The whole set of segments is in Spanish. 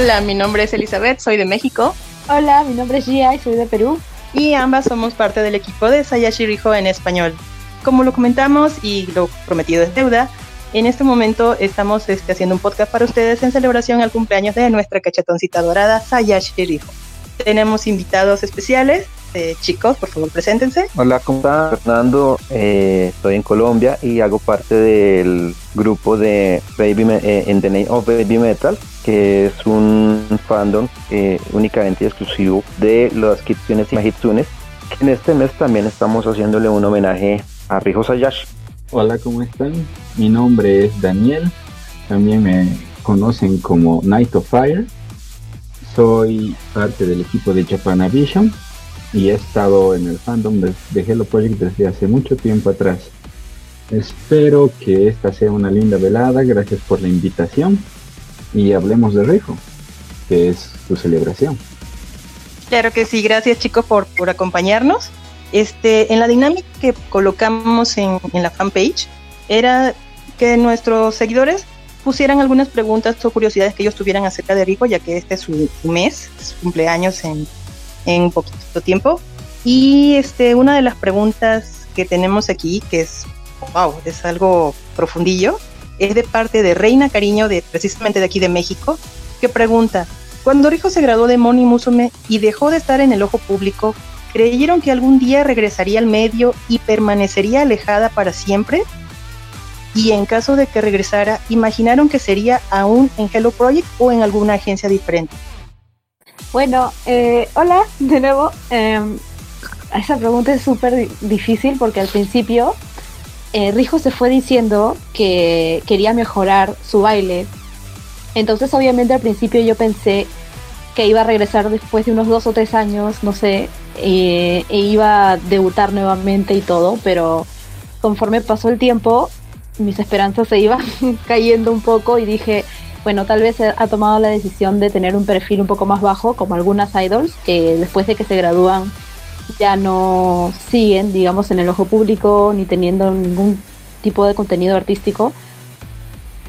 Hola, mi nombre es Elizabeth, soy de México. Hola, mi nombre es Gia y soy de Perú. Y ambas somos parte del equipo de Sayashi Rijo en español. Como lo comentamos y lo prometido es deuda, en este momento estamos este, haciendo un podcast para ustedes en celebración al cumpleaños de nuestra cachetoncita dorada, Sayashi Rijo. Tenemos invitados especiales. Eh, chicos, por favor, preséntense. Hola, ¿cómo están? Fernando, eh, estoy en Colombia y hago parte del grupo de Baby eh, in the Name of Baby Metal, que es un fandom únicamente exclusivo de los Kitsunes y Mahitsunes. En este mes también estamos haciéndole un homenaje a Rijo Sayashi. Hola, ¿cómo están? Mi nombre es Daniel, también me conocen como Night of Fire. Soy parte del equipo de Vision y he estado en el fandom de, Hello Project desde hace mucho tiempo atrás. Espero que esta sea una linda velada, gracias por la invitación y hablemos de Rijo, que es su celebración. Claro que sí, gracias chicos por, por acompañarnos. Este, en la dinámica que colocamos en, la fanpage era que nuestros seguidores pusieran algunas preguntas o curiosidades que ellos tuvieran acerca de Rico, ya que este es su, mes, su cumpleaños en, en poquito tiempo. Y este, una de las preguntas que tenemos aquí, que es, wow, es algo profundillo, es de parte de Reina Cariño, de precisamente de aquí de México, que pregunta, cuando Rico se graduó de Moni Musume y dejó de estar en el ojo público, creyeron que algún día regresaría al medio y permanecería alejada para siempre. Y en caso de que regresara, imaginaron que sería aún en Hello Project o en alguna agencia diferente. Bueno, eh, hola de nuevo. Em, esa pregunta es súper difícil porque al principio eh, Rijo se fue diciendo que quería mejorar su baile. Entonces obviamente al principio yo pensé que iba a regresar después de unos dos o tres años, no sé, eh, e iba a debutar nuevamente y todo, pero conforme pasó el tiempo, mis esperanzas se iban cayendo un poco y dije, bueno, tal vez ha tomado la decisión de tener un perfil un poco más bajo, como algunas idols, que después de que se gradúan ya no siguen, digamos, en el ojo público ni teniendo ningún tipo de contenido artístico.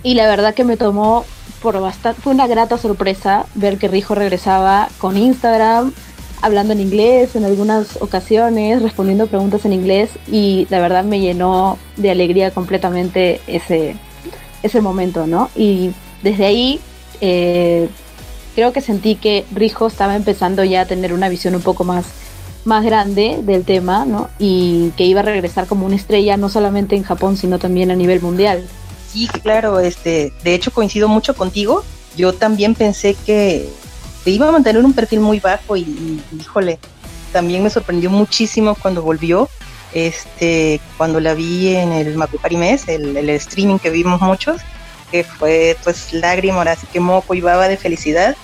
Y la verdad que me tomó por bastante, fue una grata sorpresa ver que Rijo regresaba con Instagram, hablando en inglés en algunas ocasiones, respondiendo preguntas en inglés y la verdad me llenó de alegría completamente ese, ese momento, ¿no? Y desde ahí eh, creo que sentí que Rijo estaba empezando ya a tener una visión un poco más, más grande del tema, ¿no? Y que iba a regresar como una estrella no solamente en Japón, sino también a nivel mundial. Sí, claro, este, de hecho coincido mucho contigo. Yo también pensé que iba a mantener un perfil muy bajo y, híjole, también me sorprendió muchísimo cuando volvió. Este, cuando la vi en el Makuhari Mes, el streaming que vimos muchos, que fue pues lágrima, así que moco y baba de felicidad.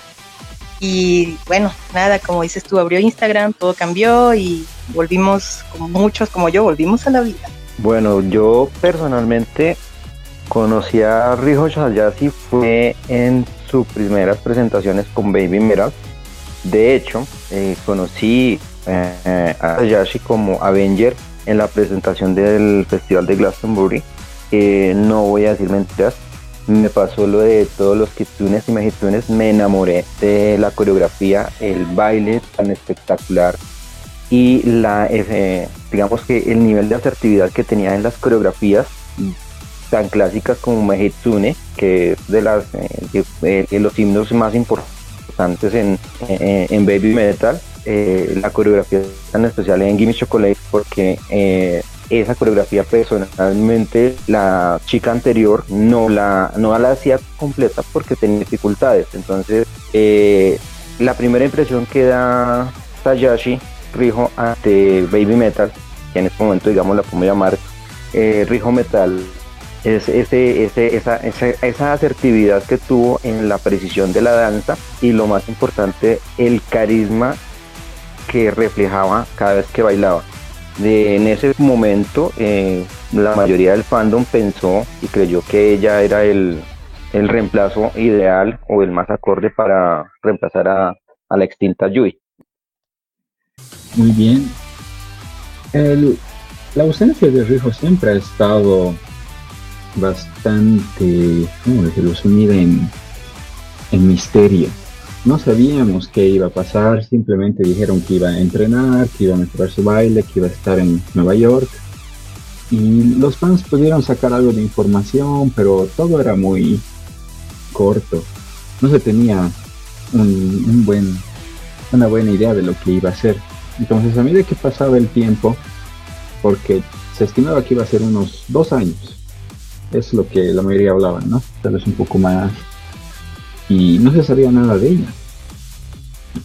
Y bueno, nada, como dices tú, abrió Instagram, todo cambió y volvimos, como muchos como yo, volvimos a la vida. Bueno, yo personalmente conocí a Rijo Shayashi fue en sus primeras presentaciones con Baby Metal. De hecho, eh, conocí eh, a Yashi como Avenger en la presentación del Festival de Glastonbury. no voy a decir mentiras, me pasó lo de todos los kitsunes y mejitunes, me enamoré de la coreografía, el baile tan espectacular y la, eh, digamos que el nivel de asertividad que tenía en las coreografías tan clásicas como Mehitsune, que es de, las, eh, los himnos más importantes en, en, Baby Metal. Eh, la coreografía tan especial en Gimme Chocolate porque eh, esa coreografía personalmente la chica anterior no la, no la hacía completa porque tenía dificultades. Entonces, la primera impresión que da Tayashi Rijo ante Baby Metal, que en este momento digamos la podemos llamar Rijo Metal, es ese, ese, esa, esa, asertividad que tuvo en la precisión de la danza y lo más importante, el carisma que reflejaba cada vez que bailaba. De, en ese momento, eh, la mayoría del fandom pensó y creyó que ella era el, el reemplazo ideal o el más acorde para reemplazar a, la extinta Yui. Muy bien. La ausencia de Rijo siempre ha estado bastante, ¿cómo decirlo?, sumida en, en misterio. No sabíamos qué iba a pasar, simplemente dijeron que iba a entrenar, que iba a mejorar su baile, que iba a estar en Nueva York. Y los fans pudieron sacar algo de información, pero todo era muy corto. No se tenía un, buen, una buena idea de lo que iba a ser. Entonces a medida que pasaba el tiempo, porque se estimaba que iba a ser unos dos años, es lo que la mayoría hablaba, ¿no? Tal vez un poco más. Y no se sabía nada de ella.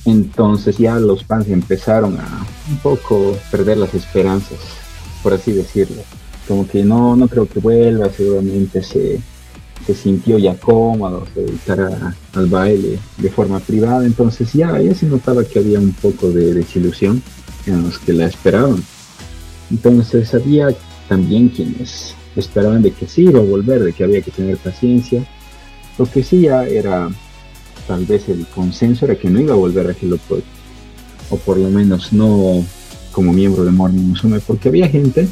Entonces ya los fans empezaron a un poco perder las esperanzas, por así decirlo. Como que no, no creo que vuelva, seguramente se, se sintió ya cómodo, se dedicara al baile de forma privada, entonces ya, ya se notaba que había un poco de desilusión en los que la esperaban. Entonces había también quienes esperaban de que sí iba a volver, de que había que tener paciencia. Lo que sí ya era tal vez el consenso era que no iba a volver a Hello o por lo menos no como miembro de Morning Musume, porque había gente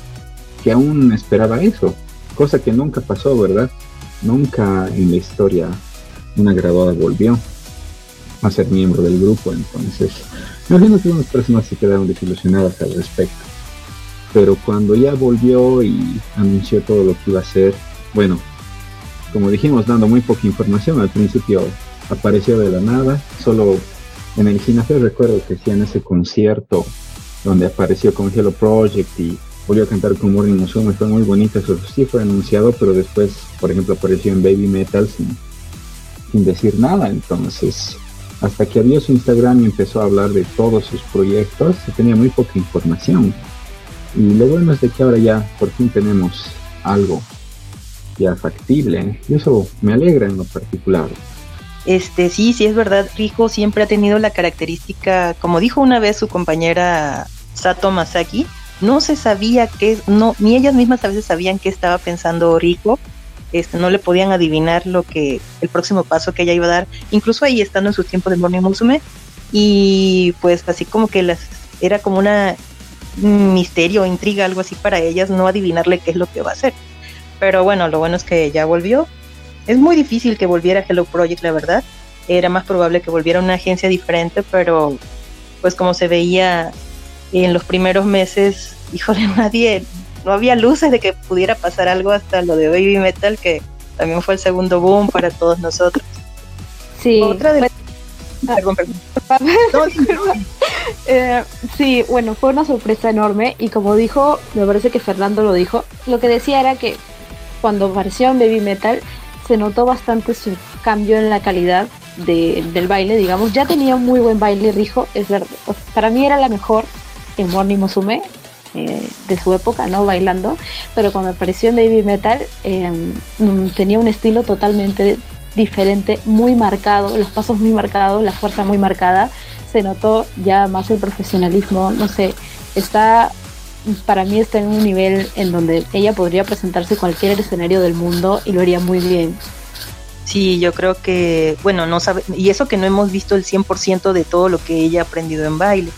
que aún esperaba eso, cosa que nunca pasó, ¿verdad? Nunca en la historia una graduada volvió a ser miembro del grupo, entonces imagino que unas personas se quedaron desilusionadas al respecto. Pero cuando ya volvió y anunció todo lo que iba a hacer, bueno, como dijimos, dando muy poca información, al principio apareció de la nada, solo en el gimnasio recuerdo que hacían ese concierto donde apareció con Hello Project y volvió a cantar con Morning Musume, fue muy bonito, eso sí fue anunciado, pero después, por ejemplo, apareció en Baby Metal sin, sin decir nada, entonces hasta que abrió su Instagram y empezó a hablar de todos sus proyectos, se tenía muy poca información. Y lo bueno es de que ahora ya por fin tenemos algo ya factible, y eso me alegra en lo particular. Este, sí, sí es verdad, Rijo siempre ha tenido la característica, como dijo una vez su compañera Sato Masaki, no se sabía qué, no, ni ellas mismas a veces sabían qué estaba pensando Rico, este, no le podían adivinar lo que, el próximo paso que ella iba a dar, incluso ahí estando en su tiempo de Morning Musume, y pues así como que las, era como una misterio, intriga, algo así para ellas, no adivinarle qué es lo que va a hacer. Pero bueno, lo bueno es que ya volvió. Es muy difícil que volviera Hello Project, la verdad. Era más probable que volviera una agencia diferente, pero pues como se veía en los primeros meses, híjole, nadie, no había luces de que pudiera pasar algo hasta lo de Baby Metal, que también fue el segundo boom para todos nosotros. Sí. Otra de eh, sí, bueno, fue una sorpresa enorme y como dijo, me parece que Fernando lo dijo, lo que decía era que cuando apareció en Baby Metal se notó bastante su cambio en la calidad del baile, digamos, ya tenía un muy buen baile Rijo, es verdad, para mí era la mejor en Morning Musume eh, de su época, ¿no? Bailando, pero cuando apareció en Baby Metal em, mm, tenía un estilo totalmente diferente, muy marcado, los pasos muy marcados, la fuerza muy marcada, se notó ya más el profesionalismo, no sé, está, para mí está en un nivel en donde ella podría presentarse cualquier escenario del mundo y lo haría muy bien. Sí, yo creo que, bueno, no sabe, y eso que no hemos visto el 100% de todo lo que ella ha aprendido en baile.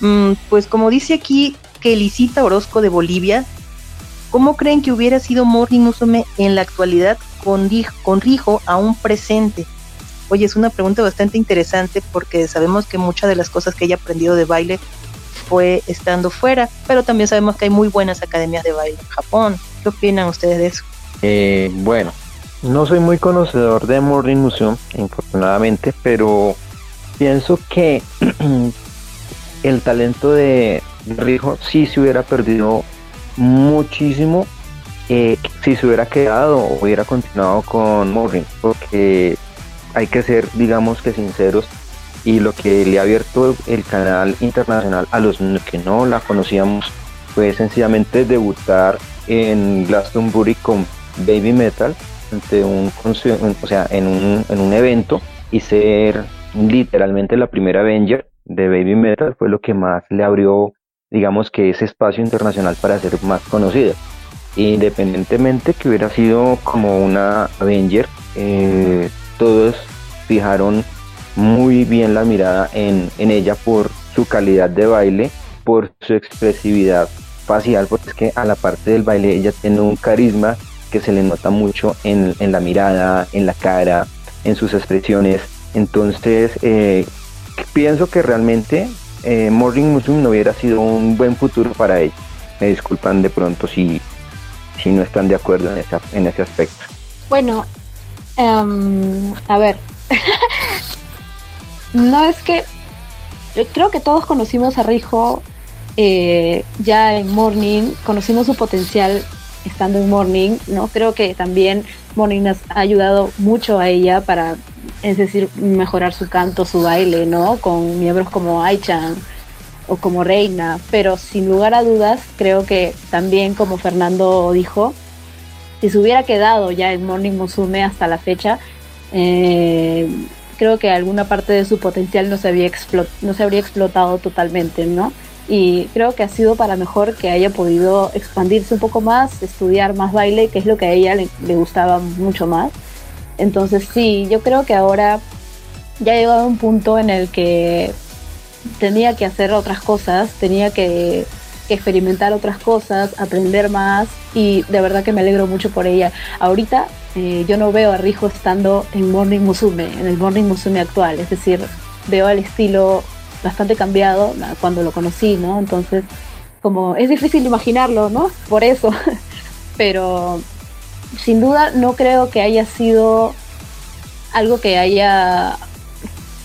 Mm, pues como dice aquí que Elisita Orozco de Bolivia, ¿cómo creen que hubiera sido Morning Musume en la actualidad con, con Rijo un presente? Oye, es una pregunta bastante interesante porque sabemos que muchas de las cosas que ella ha aprendido de baile fue estando fuera, pero también sabemos que hay muy buenas academias de baile en Japón. ¿Qué opinan ustedes de eso? Eh, bueno, no soy muy conocedor de Morning Musume, infortunadamente, pero pienso que el talento de Rijo sí se hubiera perdido muchísimo eh, si se hubiera quedado o hubiera continuado con Morrin, porque hay que ser, digamos que sinceros, y lo que le ha abierto el canal internacional a los que no la conocíamos fue sencillamente debutar en Glastonbury con Baby Metal ante un, o sea, en un, en un evento y ser literalmente la primera Avenger de Baby Metal fue lo que más le abrió, digamos que ese espacio internacional para ser más conocida. Independientemente que hubiera sido como una Avenger, eh, todos fijaron muy bien la mirada en, ella por su calidad de baile, por su expresividad facial, porque es que a la parte del baile ella tiene un carisma que se le nota mucho en, en la mirada, en la cara, en sus expresiones Entonces, eh, pienso que realmente eh, Morning Musume no hubiera sido un buen futuro para ella. Me disculpan de pronto si, si no están de acuerdo en, en ese aspecto. Bueno, em, a ver, no es que creo que todos conocimos a Rijo eh, ya en Morning, conocimos su potencial estando en Morning, ¿no? Creo que también Morning nos ha ayudado mucho a ella para, es decir, mejorar su canto, su baile, ¿no? Con miembros como Aichan o como Reina, pero sin lugar a dudas, creo que también como Fernando dijo, si se hubiera quedado ya en Morning Musume hasta la fecha, eh, creo que alguna parte de su potencial no se, había no se habría explotado totalmente, ¿no? y creo que ha sido para mejor que haya podido expandirse un poco más, estudiar más baile, que es lo que a ella le, gustaba mucho más. Entonces sí, yo creo que ahora ya ha llegado a un punto en el que tenía que hacer otras cosas, tenía que, experimentar otras cosas, aprender más y de verdad que me alegro mucho por ella. Ahorita eh, yo no veo a Rijo estando en Morning Musume, en el Morning Musume actual, es decir, veo el estilo bastante cambiado cuando lo conocí, ¿no? Entonces, como es difícil imaginarlo, ¿no? Por eso. Pero sin duda no creo que haya sido algo que haya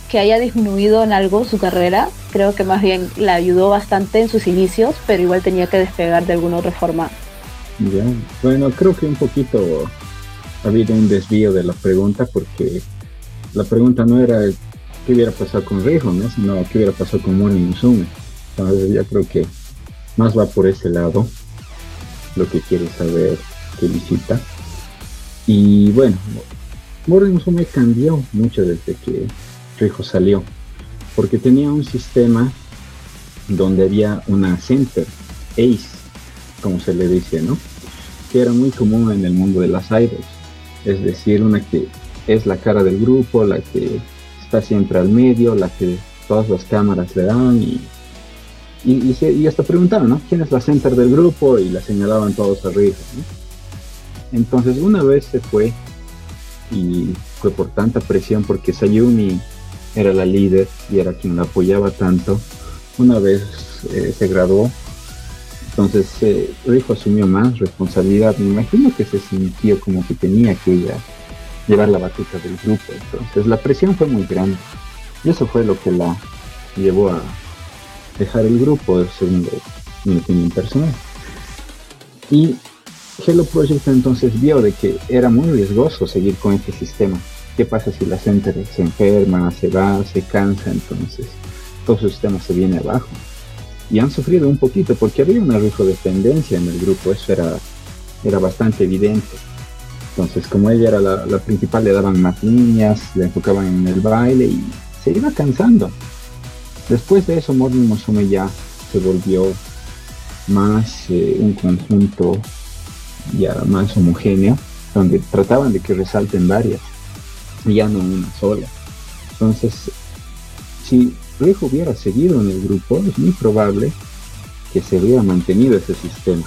que haya disminuido en algo su carrera. Creo que más bien la ayudó bastante en sus inicios, pero igual tenía que despegar de alguna otra forma. Ya, bueno, creo que un poquito ha habido un desvío de la pregunta porque la pregunta no era qué hubiera pasado con Rijo, ¿no? Sino qué hubiera pasado con Mori Musume. Entonces ya creo que más va por ese lado lo que quiere saber que visita. Y bueno, Mori Musume cambió mucho desde que Rijo salió, porque tenía un sistema donde había una center, ace, como se le dice, ¿no? Que era muy común en el mundo de las idols. Es decir, una que es la cara del grupo, la que está siempre al medio, la que todas las cámaras le dan y, y, hasta preguntaron, ¿no? ¿Quién es la center del grupo? Y la señalaban todos arriba, Entonces una vez se fue y fue por tanta presión porque Sayumi era la líder y era quien la apoyaba tanto. Una vez eh, se graduó, entonces eh, Rijo asumió más responsabilidad. Me imagino que se sintió como que tenía que ella llevar la batuta del grupo. Entonces la presión fue muy grande. Y eso fue lo que la llevó a dejar el grupo, según mi opinión personal. Y Hello Project entonces vio de que era muy riesgoso seguir con este sistema. ¿Qué pasa si la gente se enferma, se va, se cansa? Entonces todo su sistema se viene abajo. Y han sufrido un poquito porque había una dependencia en el grupo, eso era, era bastante evidente. Entonces, como ella era la, principal, le daban más niñas, le enfocaban en el baile y se iba cansando. Después de eso, Morning Musume ya se volvió más eh, un conjunto ya más homogéneo, donde trataban de que resalten varias, ya no una sola. Entonces, si Rijo hubiera seguido en el grupo, es muy probable que se hubiera mantenido ese sistema.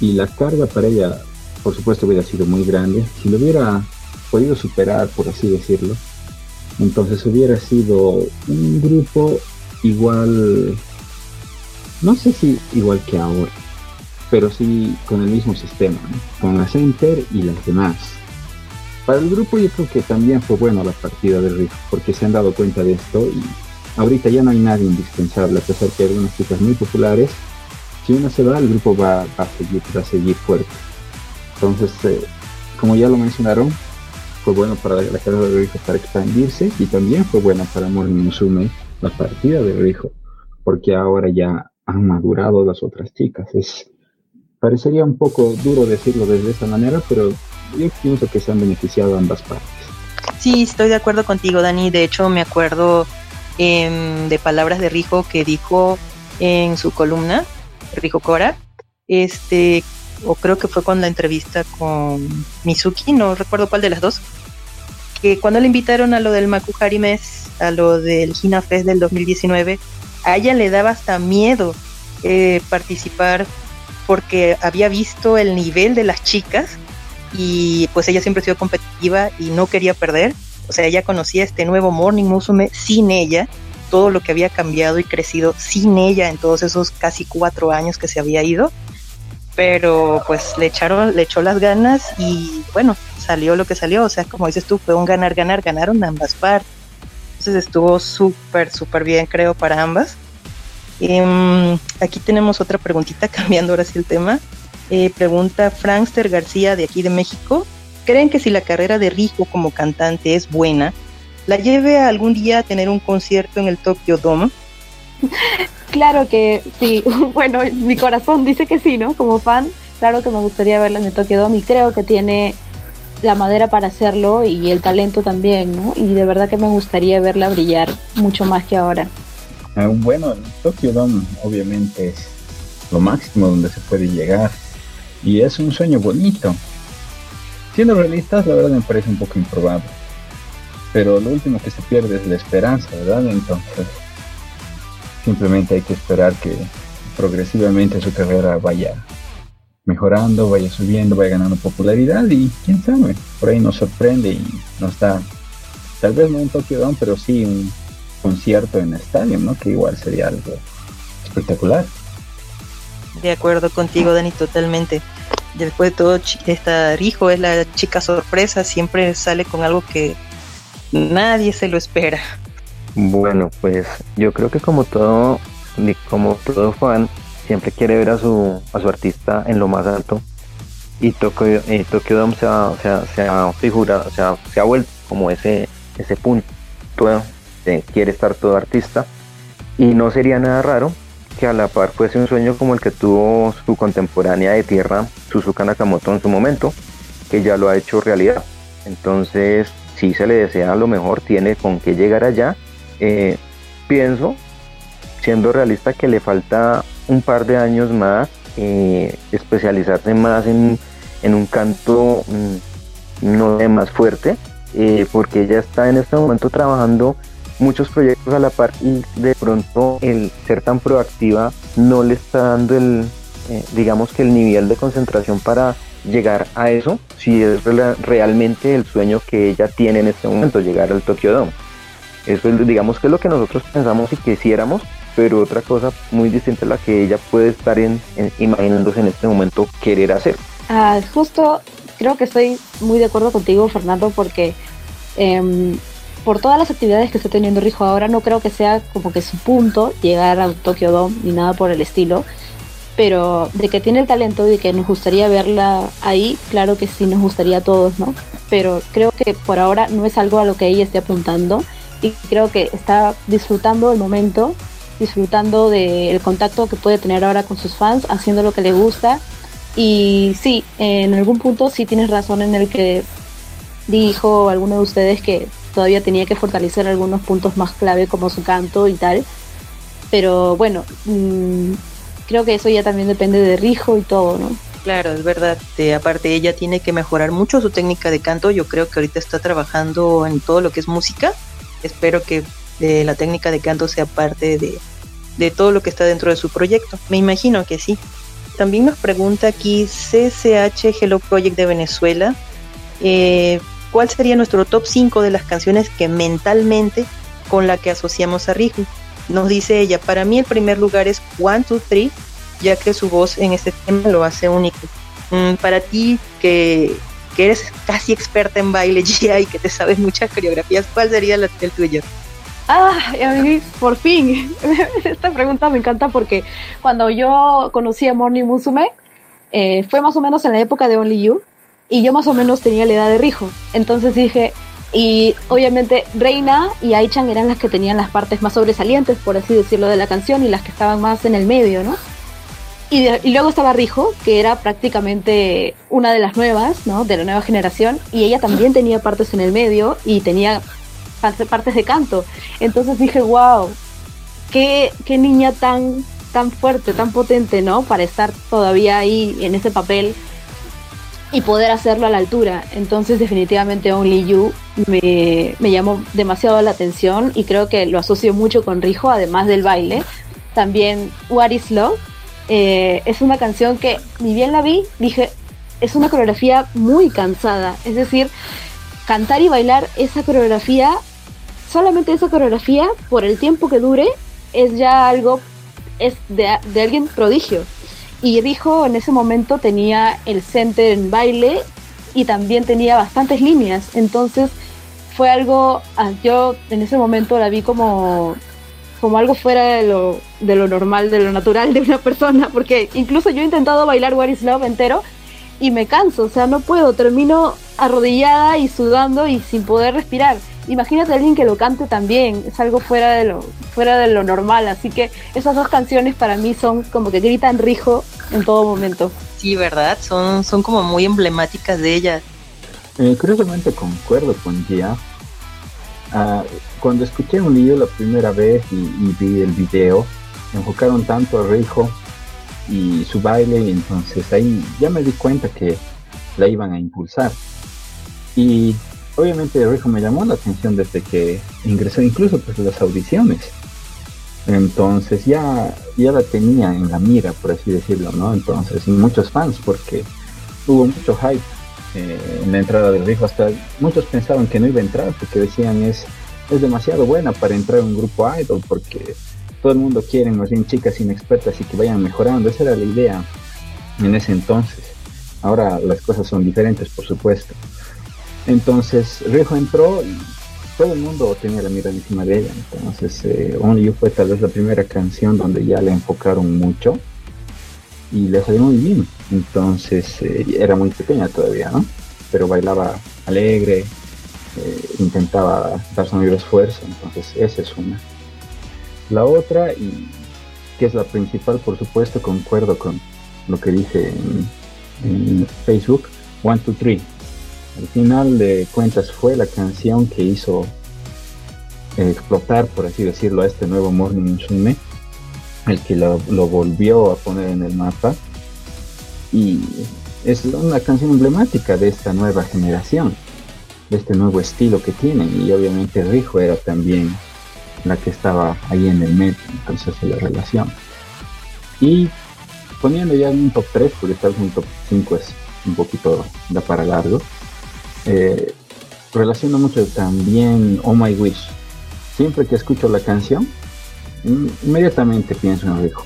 Y la carga para ella por supuesto hubiera sido muy grande. Si lo hubiera podido superar, por así decirlo, entonces hubiera sido un grupo igual, no sé si igual que ahora, pero sí con el mismo sistema, con la Center y las demás. Para el grupo yo creo que también fue bueno la partida de Riff, porque se han dado cuenta de esto y ahorita ya no hay nadie indispensable, a pesar que hay algunas chicas muy populares. Si una se va, el grupo va, a seguir, va a seguir fuerte. Entonces, eh, como ya lo mencionaron, fue bueno para la carrera de Rijo para expandirse y también fue bueno para Morning la partida de Rijo, porque ahora ya han madurado las otras chicas. Es, parecería un poco duro decirlo desde esa manera, pero yo pienso que se han beneficiado ambas partes. Sí, estoy de acuerdo contigo, Dani. De hecho, me acuerdo em, de palabras de Rijo que dijo en su columna, Rijo Cora, este, o creo que fue con la entrevista con Mizuki, no recuerdo cuál de las dos, que cuando le invitaron a lo del Makuhari Mes, a lo del Hina Fest del 2019, a ella le daba hasta miedo eh, participar porque había visto el nivel de las chicas y pues ella siempre ha sido competitiva y no quería perder. O sea, ella conocía este nuevo Morning Musume sin ella, todo lo que había cambiado y crecido sin ella en todos esos casi cuatro años que se había ido. Pero pues le echaron, le echó las ganas y bueno, salió lo que salió. O sea, como dices tú, fue un ganar, ganar, ganaron ambas partes. Entonces estuvo súper, súper bien, creo, para ambas. Em, aquí tenemos otra preguntita, cambiando ahora sí el tema. Eh, pregunta Frankster García de aquí de México. ¿Creen que si la carrera de Rijo como cantante es buena, la lleve algún día a tener un concierto en el Tokyo Dome? Claro que sí. Bueno, mi corazón dice que sí, ¿no? Como fan, claro que me gustaría verla en el Tokyo Dome y creo que tiene la madera para hacerlo y el talento también, ¿no? Y de verdad que me gustaría verla brillar mucho más que ahora. Ah, bueno, el Tokyo Dome obviamente es lo máximo donde se puede llegar y es un sueño bonito. Siendo realistas, la verdad me parece un poco improbable. Pero lo último que se pierde es la esperanza, ¿verdad? Entonces, simplemente hay que esperar que progresivamente su carrera vaya mejorando, vaya subiendo, vaya ganando popularidad y quién sabe, por ahí nos sorprende y nos da, tal vez no un Tokyo Dome, pero sí un concierto en estadio, ¿no? Que igual sería algo espectacular. De acuerdo contigo, Dani, totalmente. Después de todo, esta Rijo es la chica sorpresa, siempre sale con algo que nadie se lo espera. Bueno, pues yo creo que como todo, como todo fan, siempre quiere ver a su, a su artista en lo más alto. Y Tokyo, y Tokyo Dome se ha, se, ha, figurado, se ha, se ha vuelto como ese, ese punto de quiere estar todo artista. Y no sería nada raro que a la par fuese un sueño como el que tuvo su contemporánea de tierra, Suzuka Nakamoto en su momento, que ya lo ha hecho realidad. Entonces, si se le desea lo mejor, tiene con qué llegar allá. Eh, pienso, siendo realista, que le falta un par de años más, eh, especializarse más en, un canto mm, no de más fuerte, eh, porque ella está en este momento trabajando muchos proyectos a la par y de pronto el ser tan proactiva no le está dando el, eh, digamos que el nivel de concentración para llegar a eso, si es realmente el sueño que ella tiene en este momento, llegar al Tokyo Dome. Eso es, digamos que es lo que nosotros pensamos y quisiéramos, pero otra cosa muy distinta a la que ella puede estar en, imaginándose en este momento querer hacer. Ah, justo creo que estoy muy de acuerdo contigo, Fernando, porque em, por todas las actividades que está teniendo Rijo ahora, no creo que sea como que su punto llegar a Tokyo Dome ni nada por el estilo. Pero de que tiene el talento y que nos gustaría verla ahí, claro que sí nos gustaría a todos, ¿no? Pero creo que por ahora no es algo a lo que ella esté apuntando y creo que está disfrutando el momento, disfrutando del contacto que puede tener ahora con sus fans, haciendo lo que le gusta. Y sí, en algún punto sí tienes razón en el que dijo alguno de ustedes que todavía tenía que fortalecer algunos puntos más clave como su canto y tal. Pero bueno, mm, creo que eso ya también depende de Rijo y todo, ¿no? Claro, es verdad. aparte, ella tiene que mejorar mucho su técnica de canto. Yo creo que ahorita está trabajando en todo lo que es música. Espero que eh, la técnica de canto sea parte de, de todo lo que está dentro de su proyecto. Me imagino que sí. También nos pregunta aquí CCH Hello Project de Venezuela. Eh, ¿Cuál sería nuestro top 5 de las canciones que mentalmente con la que asociamos a Rihu? Nos dice ella, para mí el primer lugar es One, Two, Three, ya que su voz en este tema lo hace único. Mm, para ti, que, eres casi experta en baile, y que te sabes muchas coreografías, ¿cuál sería la, el tuyo? Ah, a por fin. Esta pregunta me encanta porque cuando yo conocí a Morning Musume, eh, fue más o menos en la época de Only You, y yo más o menos tenía la edad de Rijo. Entonces dije, y obviamente Reina y Aichan eran las que tenían las partes más sobresalientes, por así decirlo, de la canción y las que estaban más en el medio, ¿no? Y, luego estaba Rijo, que era prácticamente una de las nuevas, ¿no? De la nueva generación, y ella también tenía partes en el medio y tenía partes de canto. Entonces dije, wow, qué, qué niña tan, tan fuerte, tan potente, ¿no? Para estar todavía ahí en ese papel y poder hacerlo a la altura. Entonces definitivamente Only You me, llamó demasiado la atención y creo que lo asocio mucho con Rijo, además del baile. También What is Love eh, es una canción que ni bien la vi, dije, es una coreografía muy cansada. Es decir, cantar y bailar esa coreografía, solamente esa coreografía, por el tiempo que dure, es ya algo, es de, de alguien prodigio. Y dijo en ese momento tenía el center en baile y también tenía bastantes líneas. Entonces fue algo, ah, yo en ese momento la vi como, como algo fuera de lo, de lo normal, de lo natural de una persona, porque incluso yo he intentado bailar What is Love entero y me canso, o sea, no puedo, termino arrodillada y sudando y sin poder respirar. Imagínate a alguien que lo cante también, es algo fuera de lo fuera de lo normal, así que esas dos canciones para mí son como que gritan rijo en todo momento. Sí, ¿verdad? Son son como muy emblemáticas de ella. Eh, curiosamente concuerdo con Gia. Ah, cuando escuché un lío la primera vez y, y vi el video, enfocaron tanto a Rijo y su baile y entonces ahí ya me di cuenta que la iban a impulsar. Y obviamente Rijo me llamó la atención desde que ingresó incluso pues las audiciones. Entonces ya, ya la tenía en la mira, por así decirlo, ¿no? Entonces, y muchos fans, porque hubo mucho hype eh, en la entrada del Rijo. Hasta muchos pensaban que no iba a entrar, porque decían es, es demasiado buena para entrar en un grupo idol, porque todo el mundo quiere más bien chicas inexpertas y que vayan mejorando. Esa era la idea en ese entonces. Ahora las cosas son diferentes, por supuesto. Entonces Rijo entró y todo el mundo tenía la mirada encima de ella. Entonces eh, Only You fue tal vez la primera canción donde ya le enfocaron mucho y le salió muy bien. Entonces eh, era muy pequeña todavía, ¿no? Pero bailaba alegre, eh, intentaba dar su mayor esfuerzo. Entonces esa es una. La otra, y que es la principal, por supuesto, concuerdo con lo que dice en Facebook, One, Two, Three. Al final de cuentas fue la canción que hizo explotar, por así decirlo, a este nuevo Morning Musume, el que lo, volvió a poner en el mapa. Y es una canción emblemática de esta nueva generación, de este nuevo estilo que tienen. Y obviamente Rijo era también la que estaba ahí en el medio, entonces la relación. Y poniendo ya un top 3, porque estar en un top 5 es un poquito da para largo, eh, relaciono mucho también Oh My Wish. Siempre que escucho la canción, inmediatamente pienso en Rijo.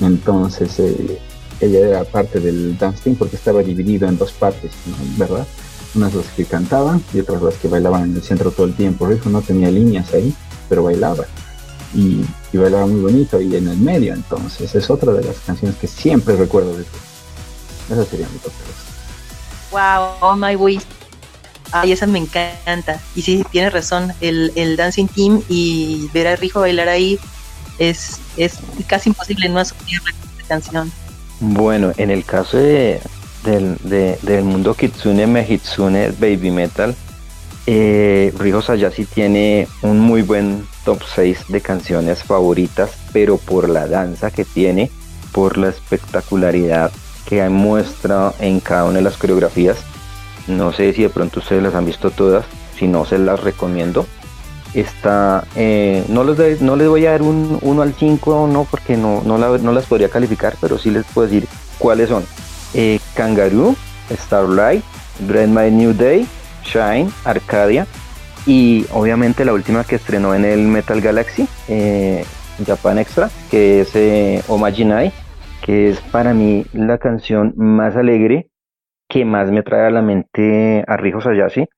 Entonces, eh, ella era parte del dance team porque estaba dividido en dos partes, ¿verdad? Unas las que cantaban y otras las que bailaban en el centro todo el tiempo. Rijo no tenía líneas ahí, pero bailaba. Y, bailaba muy bonito y en el medio. Entonces, es otra de las canciones que siempre recuerdo de Esa sería mi top 3. Wow, oh my wish. Ay, esa me encanta. Y sí, tienes razón, el, el dancing team y ver a Rijo bailar ahí es, es casi imposible no asumir la canción. Bueno, en el caso de, del, de, del mundo Kitsune Mehitsune Baby Metal, eh, Rijo Sayashi tiene un muy buen top 6 de canciones favoritas, pero por la danza que tiene, por la espectacularidad que muestra en cada una de las coreografías. No sé si de pronto ustedes las han visto todas, si no se las recomiendo. Está, eh, no, les no les voy a dar un 1 al 5, no, porque no, no, no, las podría calificar, pero sí les puedo decir cuáles son. Eh, Kangaroo, Starlight, Brand My New Day, Shine, Arcadia y obviamente la última que estrenó en el Metal Galaxy, eh, Japan Extra, que es eh, Omajinai es para mí la canción más alegre que más me trae a la mente a Rijo Sayashi,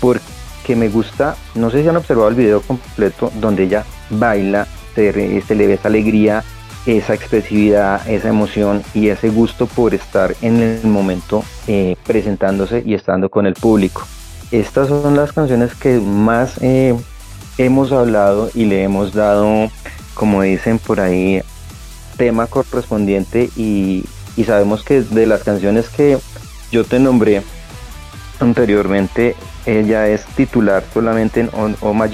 porque me gusta, no sé si han observado el video completo donde ella baila, se, le ve esa alegría, esa expresividad, esa emoción y ese gusto por estar en el momento eh, presentándose y estando con el público. Estas son las canciones que más eh, hemos hablado y le hemos dado, como dicen por ahí, tema correspondiente y, sabemos que de las canciones que yo te nombré anteriormente, ella es titular solamente en Oma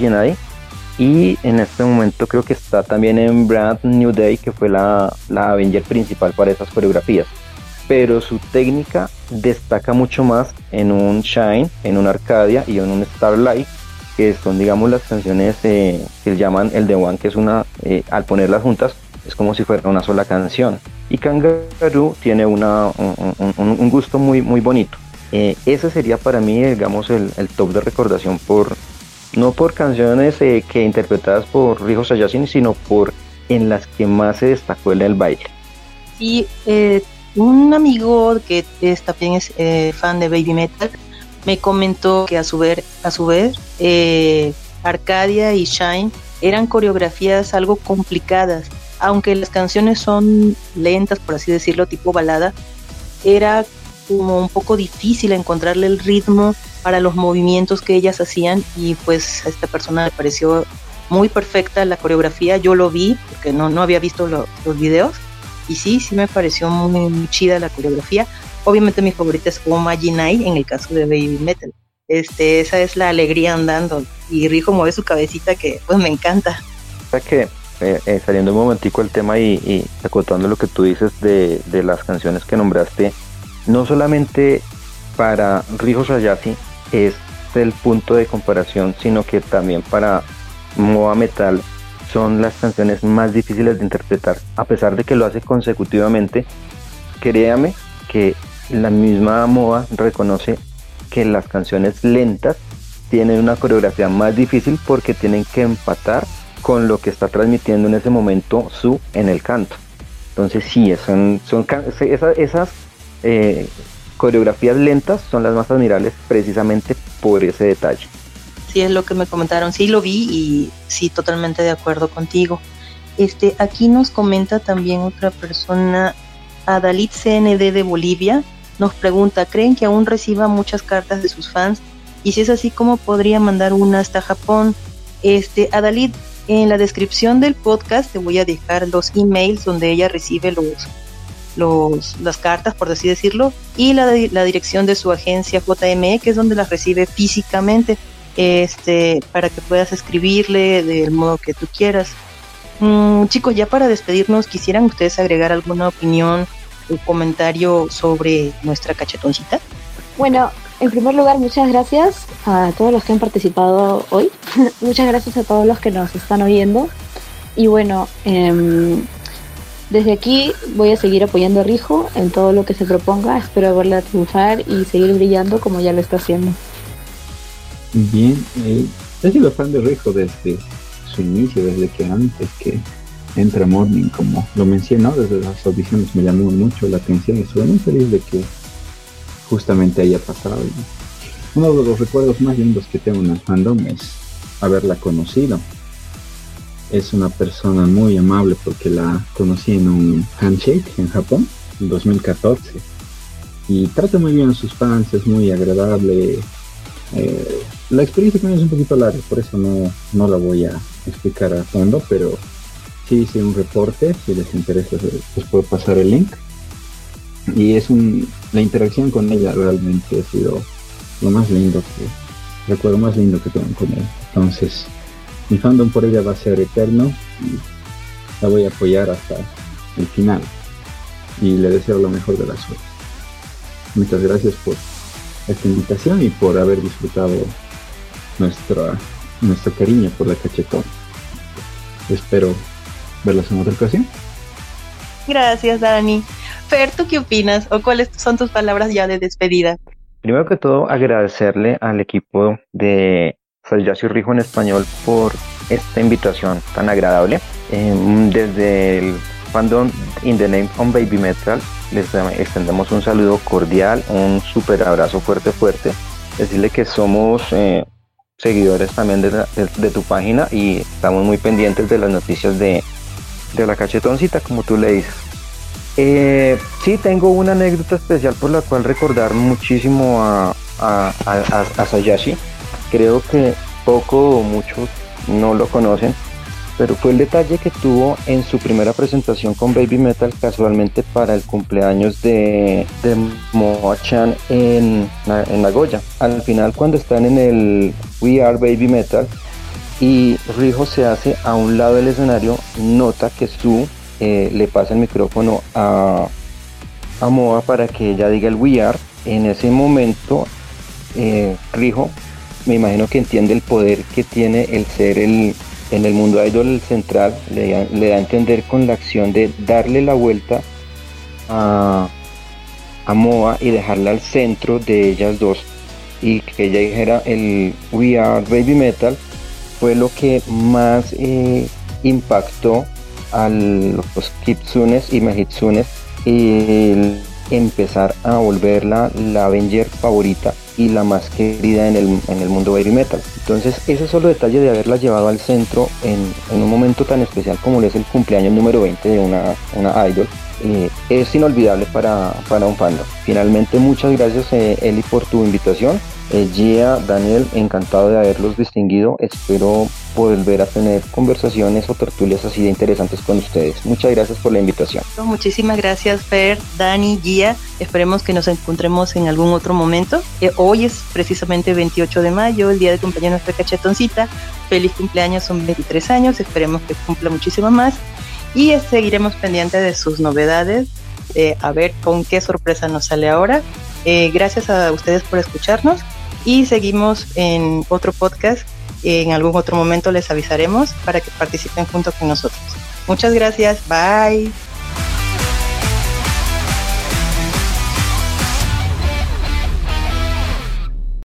y en este momento creo que está también en Brand New Day, que fue la, la Avenger principal para esas coreografías. Pero su técnica destaca mucho más en un Shine, en un Arcadia y en un Starlight, que son digamos las canciones eh, que llaman el de One, que es una, eh, al ponerlas juntas, es como si fuera una sola canción. Y Kangaroo tiene una, un, gusto muy, muy bonito. Eh, ese sería para mí, digamos, el, top de recordación por, no por canciones eh, que interpretadas por Rijo Sayasin, sino por en las que más se destacó en el baile. Y eh, un amigo que es, también es fan de Baby Metal me comentó que a su, ver, a su vez Arcadia y Shine eran coreografías algo complicadas, aunque las canciones son lentas, por así decirlo, tipo balada, era como un poco difícil encontrarle el ritmo para los movimientos que ellas hacían y pues a esta persona le pareció muy perfecta la coreografía, yo lo vi porque no, no había visto los videos y sí, sí me pareció muy, chida la coreografía. Obviamente mi favorita es Oma Jinai en el caso de Baby Metal. Este, esa es la alegría andando y Rijo mueve su cabecita que pues me encanta. que eh, eh, saliendo un momentico el tema y, acotando lo que tú dices de, de las canciones que nombraste, no solamente para Rijo Sayasi es el punto de comparación, sino que también para Moa Metal son las canciones más difíciles de interpretar, a pesar de que lo hace consecutivamente. Créame que la misma MOA reconoce que las canciones lentas tienen una coreografía más difícil porque tienen que empatar con lo que está transmitiendo en ese momento su en el canto. Entonces sí, son, son esas, esas eh, coreografías lentas son las más admirables precisamente por ese detalle. Sí, es lo que me comentaron, sí lo vi y sí, totalmente de acuerdo contigo. Este, aquí nos comenta también otra persona, Adalit CND de Bolivia, nos pregunta, ¿creen que aún reciba muchas cartas de sus fans? Y si es así, ¿cómo podría mandar una hasta Japón? Este, Adalit, en la descripción del podcast te voy a dejar los emails donde ella recibe los, los, las cartas, por así decirlo, y la, la dirección de su agencia JME, que es donde las recibe físicamente, este, para que puedas escribirle del modo que tú quieras. Mm, chicos, ya para despedirnos, ¿quisieran ustedes agregar alguna opinión o comentario sobre nuestra cachetoncita? Bueno, en primer lugar, muchas gracias a todos los que han participado hoy. muchas gracias a todos los que nos están oyendo. Y bueno, eh, desde aquí voy a seguir apoyando a Rijo en todo lo que se proponga. Espero verla triunfar y seguir brillando como ya lo está haciendo. Bien, he sido fan de Rijo desde su inicio, desde que antes que entra Morning, como lo mencionó, desde las audiciones me llamó mucho la atención y estoy muy feliz de que justamente haya pasado. Uno de los recuerdos más lindos que tengo en el fandom es haberla conocido es una persona muy amable porque la conocí en un handshake en Japón en 2014 y trata muy bien a sus fans, es muy agradable. Eh, la experiencia con es un poquito larga, por eso no, no la voy a explicar a fondo, pero sí hice un reporte, si les interesa les puedo pasar el link. Y es un, la interacción con ella realmente ha sido lo más lindo que, recuerdo más lindo que tengo con ella. Entonces, mi fandom por ella va a ser eterno y la voy a apoyar hasta el final y le deseo lo mejor de la suerte. Muchas gracias por esta invitación y por haber disfrutado nuestra, nuestro cariño por la cachetón. Espero verlas en otra ocasión. Gracias, Dani. Fer, ¿tú qué opinas o cuáles son tus palabras ya de despedida? Primero que todo, agradecerle al equipo de Sayashi Rijo en español por esta invitación tan agradable. Em, desde el fandom In the Name of Baby Metal les extendemos un saludo cordial, un super abrazo fuerte fuerte. Decirle que somos eh, seguidores también de, tu página y estamos muy pendientes de las noticias de, la cachetoncita, como tú le dices. Eh, sí, tengo una anécdota especial por la cual recordar muchísimo a, a, a Sayashi creo que poco o muchos no lo conocen, pero fue el detalle que tuvo en su primera presentación con Baby Metal casualmente para el cumpleaños de, de Moa-chan en, en Nagoya. Al final cuando están en el We Are Baby Metal y Rijo se hace a un lado del escenario, nota que Su eh, le pasa el micrófono a, a Moa para que ella diga el We Are. En ese momento eh, Rijo me imagino que entiende el poder que tiene el ser el, en el mundo idol central, le, da a entender con la acción de darle la vuelta a, a Moa y dejarla al centro de ellas dos y que ella dijera el We Are Baby Metal fue lo que más eh, impactó a los Kitsunes y Mehitsunes y empezar a volverla la Avenger favorita y la más querida en el, en el mundo baby metal. Entonces ese solo detalle de haberla llevado al centro en, un momento tan especial como es el cumpleaños número 20 de una, una idol eh, es inolvidable para, para un fandom. Finalmente muchas gracias eh, Eli por tu invitación eh, Gia, Daniel, encantado de haberlos distinguido. Espero volver a tener conversaciones o tertulias así de interesantes con ustedes. Muchas gracias por la invitación. Muchísimas gracias, Fer, Dani, Gia. Esperemos que nos encontremos en algún otro momento. Eh, hoy es precisamente 28 de mayo, el día de cumpleaños de nuestra cachetoncita. Feliz cumpleaños, son 23 años. Esperemos que cumpla muchísimo más. Y seguiremos pendientes de sus novedades, a ver con qué sorpresa nos sale ahora. Eh, gracias a ustedes por escucharnos y seguimos en otro podcast. En algún otro momento les avisaremos para que participen junto con nosotros. Muchas gracias. Bye.